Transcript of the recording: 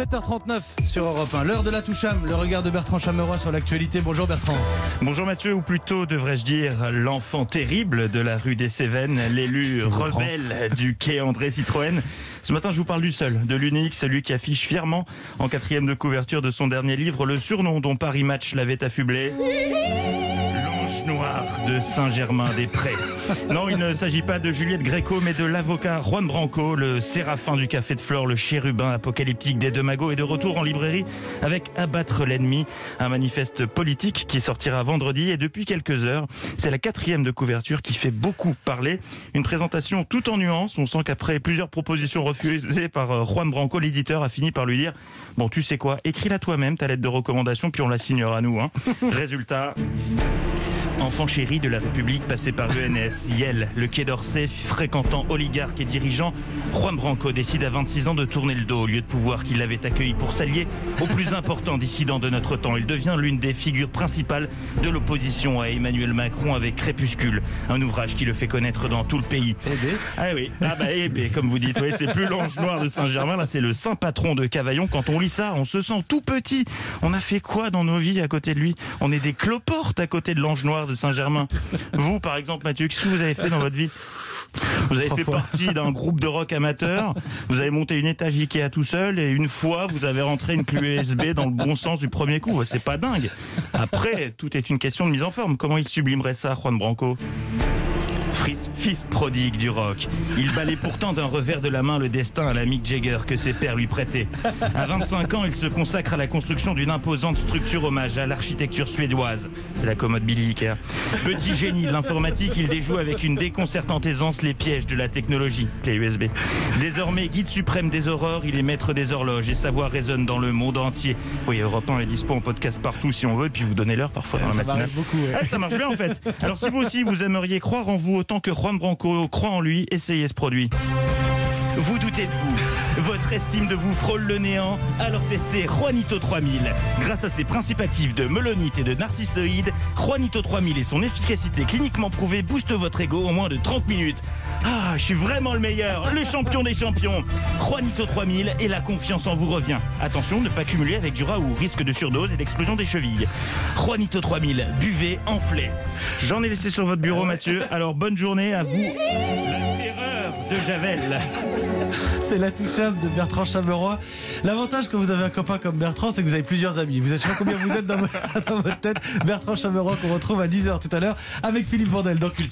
7h39 sur Europe 1. L'heure de la toucham, le regard de Bertrand Chameroy sur l'actualité. Bonjour Bertrand. Bonjour Mathieu, ou plutôt devrais-je dire l'enfant terrible de la rue des Cévennes, l'élu rebelle du quai André Citroën. Ce matin, je vous parle du seul, de l'unique, celui qui affiche fièrement en quatrième de couverture de son dernier livre le surnom dont Paris Match l'avait affublé. Noir de Saint-Germain-des-Prés. Non, il ne s'agit pas de Juliette Gréco, mais de l'avocat Juan Branco, le séraphin du Café de Flore, le chérubin apocalyptique des deux magots, est de retour en librairie avec Abattre l'ennemi, un manifeste politique qui sortira vendredi. Et depuis quelques heures, c'est la quatrième de couverture qui fait beaucoup parler. Une présentation tout en nuances. On sent qu'après plusieurs propositions refusées par euh, Juan Branco, l'éditeur a fini par lui dire Bon, tu sais quoi, écris-la toi-même, ta lettre de recommandation, puis on la signera à nous. Hein. Résultat. Enfant chéri de la République passé par l'ENS, Yel, le Quai d'Orsay, fréquentant oligarque et dirigeant, Juan Branco décide à 26 ans de tourner le dos au lieu de pouvoir qu'il avait accueilli pour s'allier au plus important dissident de notre temps. Il devient l'une des figures principales de l'opposition à Emmanuel Macron avec Crépuscule, un ouvrage qui le fait connaître dans tout le pays. Ah oui, ah bah comme vous dites, oui, c'est plus l'ange noir de Saint-Germain, là c'est le saint patron de Cavaillon. Quand on lit ça, on se sent tout petit. On a fait quoi dans nos vies à côté de lui? On est des cloportes à côté de l'ange noir de Saint-Germain. Vous, par exemple, Mathieu, qu'est-ce que vous avez fait dans votre vie vous avez fait partie d'un groupe de rock amateur, vous avez monté une étage Ikea tout seul et une fois vous avez rentré une clé USB dans le bon sens du premier coup. C'est pas dingue. Après, tout est une question de mise en forme. Comment il sublimerait ça, Juan Branco? Fils, fils prodigue du rock. Il balait pourtant d'un revers de la main le destin à la Mick Jagger que ses pères lui prêtaient. À 25 ans, il se consacre à la construction d'une imposante structure hommage à l'architecture suédoise. C'est la commode Billy Ikea. Petit génie de l'informatique, il déjoue avec une déconcertante aisance les pièges de la technologie, clé USB. Désormais guide suprême des aurores, il est maître des horloges et sa voix résonne dans le monde entier. Oui, Europe 1 est dispo en podcast partout si on veut, et puis vous donnez l'heure parfois dans la matinale. m'arrive beaucoup. ouais. Ah, ça marche bien en fait. Alors si vous aussi vous aimeriez croire en vous autant que Juan Branco croit en lui, essayez ce produit. Vous doutez de vous votre estime de vous frôle le néant, alors testez Juanito 3000. Grâce à ses principes actifs de melonite et de narcissoïdes, Juanito 3000 et son efficacité cliniquement prouvée boostent votre ego en moins de 30 minutes. Ah, je suis vraiment le meilleur, le champion des champions. Juanito 3000 et la confiance en vous revient. Attention, ne pas cumuler avec du raoult, risque de surdose et d'explosion des chevilles. Juanito 3000, buvez, enflez. J'en ai laissé sur votre bureau, Mathieu. Alors bonne journée à vous. La terreur de Javel. C'est la toucham de Bertrand Chameroy. L'avantage quand vous avez un copain comme Bertrand, c'est que vous avez plusieurs amis. Vous êtes sûr combien vous êtes dans votre tête. Bertrand Chameroy qu'on retrouve à 10h tout à l'heure avec Philippe Vandel dans Culture.